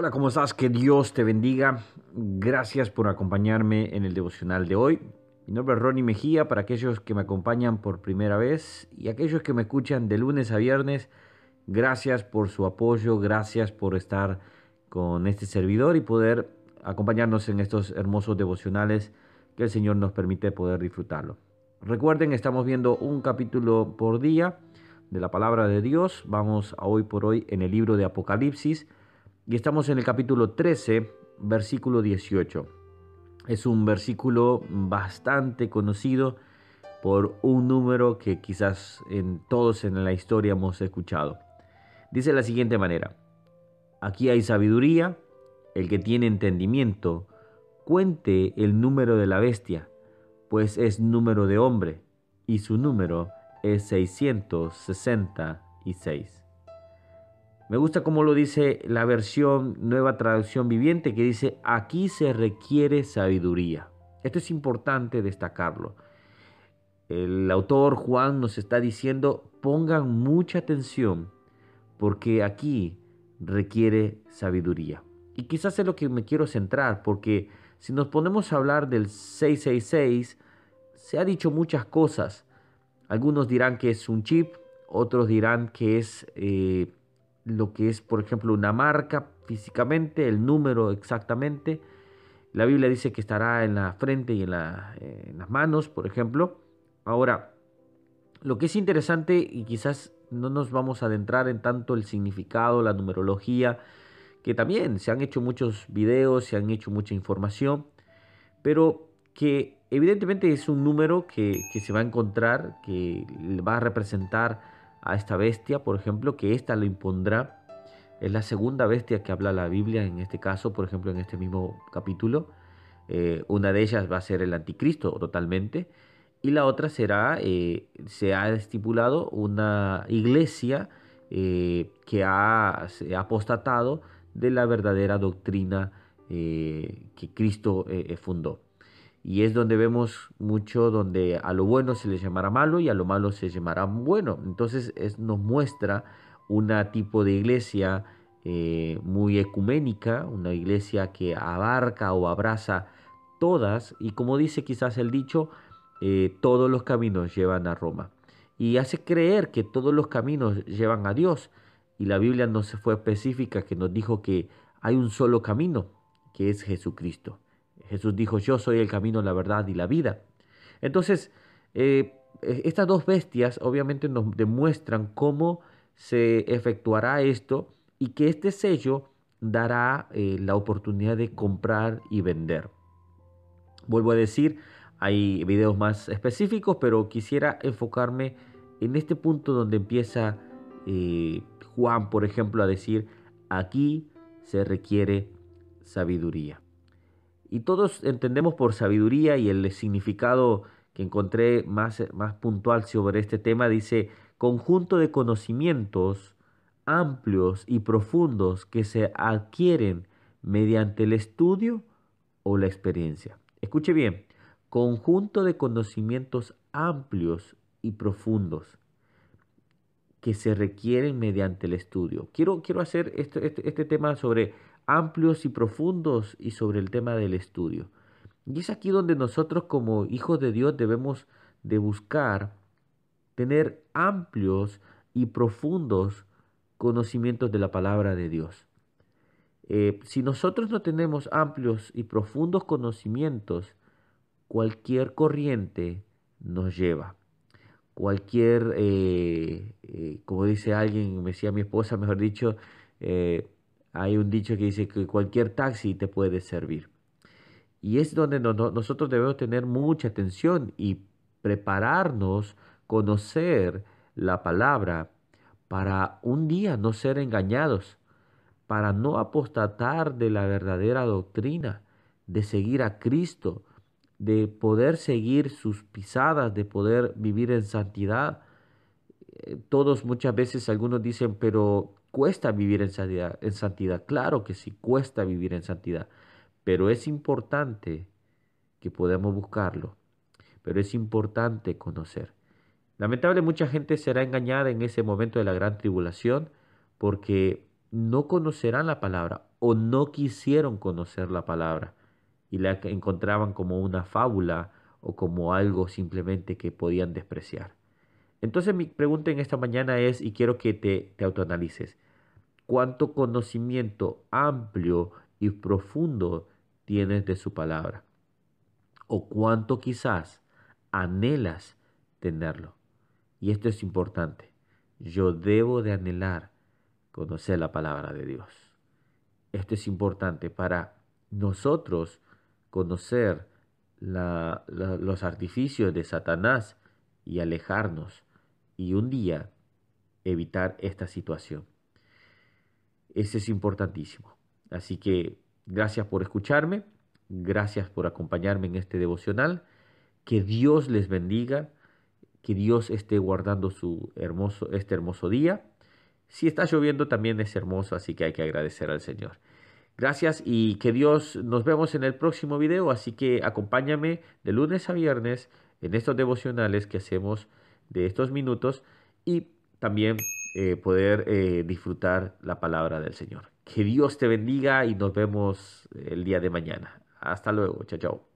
Hola, ¿cómo estás? Que Dios te bendiga. Gracias por acompañarme en el devocional de hoy. Mi nombre es Ronnie Mejía para aquellos que me acompañan por primera vez y aquellos que me escuchan de lunes a viernes. Gracias por su apoyo, gracias por estar con este servidor y poder acompañarnos en estos hermosos devocionales que el Señor nos permite poder disfrutarlo. Recuerden, estamos viendo un capítulo por día de la palabra de Dios. Vamos a hoy por hoy en el libro de Apocalipsis y estamos en el capítulo 13, versículo 18. Es un versículo bastante conocido por un número que quizás en todos en la historia hemos escuchado. Dice la siguiente manera, aquí hay sabiduría, el que tiene entendimiento, cuente el número de la bestia, pues es número de hombre, y su número es 666. Me gusta cómo lo dice la versión nueva traducción viviente que dice, aquí se requiere sabiduría. Esto es importante destacarlo. El autor Juan nos está diciendo, pongan mucha atención porque aquí requiere sabiduría. Y quizás es lo que me quiero centrar, porque si nos ponemos a hablar del 666, se ha dicho muchas cosas. Algunos dirán que es un chip, otros dirán que es eh, lo que es, por ejemplo, una marca físicamente, el número exactamente. La Biblia dice que estará en la frente y en, las manos, por ejemplo. Ahora, lo que es interesante y quizás no nos vamos a adentrar en tanto el significado, la numerología, que también se han hecho muchos videos, se han hecho mucha información, pero que evidentemente es un número que, que se va a encontrar, que va a representar a esta bestia, por ejemplo, que ésta lo impondrá. Es la segunda bestia que habla la Biblia en este caso, por ejemplo, en este mismo capítulo. Eh, una de ellas va a ser el anticristo totalmente. Y la otra será, eh, se ha estipulado, una iglesia eh, que ha, apostatado de la verdadera doctrina que Cristo fundó. Y es donde vemos mucho donde a lo bueno se le llamará malo y a lo malo se llamará bueno. Entonces es, nos muestra una tipo de iglesia eh, muy ecuménica, una iglesia que abarca o abraza todas y como dice quizás el dicho, eh, todos los caminos llevan a Roma. Y hace creer que todos los caminos llevan a Dios. Y la Biblia no se fue específica que nos dijo que hay un solo camino, que es Jesucristo. Jesús dijo, yo soy el camino, la verdad y la vida. Entonces, eh, e, estas dos bestias obviamente nos demuestran cómo se efectuará esto y que este sello dará eh, la oportunidad de comprar y vender. Vuelvo a decir, hay videos más específicos, pero quisiera enfocarme en este punto donde empieza eh, Juan, por ejemplo, a decir, aquí se requiere sabiduría. Y todos entendemos por sabiduría y el significado que encontré más, más puntual sobre este tema dice conjunto de conocimientos amplios y profundos que se adquieren mediante el estudio o la experiencia. Escuche bien, conjunto de conocimientos amplios y profundos que se requieren mediante el estudio. Quiero, quiero hacer este, este, este tema sobre amplios y profundos y sobre el tema del estudio. Y es aquí donde nosotros como hijos de Dios debemos de buscar tener amplios y profundos conocimientos de la palabra de Dios. Eh, si nosotros no tenemos amplios y profundos conocimientos, cualquier corriente nos lleva. Cualquier, eh, eh, como dice alguien, me decía mi esposa, mejor dicho, hay un dicho que dice que cualquier taxi te puede servir. Y es donde nosotros debemos tener mucha atención y prepararnos, conocer la palabra para un día no ser engañados, para no apostatar de la verdadera doctrina, de seguir a Cristo, de poder seguir sus pisadas, de poder vivir en santidad. Eh, todos muchas veces algunos dicen, pero Cuesta vivir en santidad, en santidad. Claro que sí, cuesta vivir en santidad. Pero es importante que podamos buscarlo. Pero es importante conocer. Lamentable mucha gente será engañada en ese momento de la gran tribulación porque no conocerán la palabra o no quisieron conocer la palabra y la encontraban como una fábula o como algo simplemente que podían despreciar. Entonces mi pregunta en esta mañana es, y quiero que te, te autoanalices, ¿cuánto conocimiento amplio y profundo tienes de su palabra? ¿O cuánto quizás anhelas tenerlo? Y esto es importante. Yo debo de anhelar conocer la palabra de Dios. Esto es importante para nosotros conocer los artificios de Satanás y alejarnos y un día evitar esta situación. Ese es importantísimo. Así que gracias por escucharme, gracias por acompañarme en este devocional. Que Dios les bendiga, que Dios esté guardando su hermoso, este hermoso día. Si está lloviendo también es hermoso, así que hay que agradecer al Señor. Gracias y que Dios nos vemos en el próximo video, así que acompáñame de lunes a viernes en estos devocionales que hacemos de estos minutos y también eh, poder eh, disfrutar la palabra del Señor. Que Dios te bendiga y nos vemos el día de mañana. Hasta luego. Chao, chao.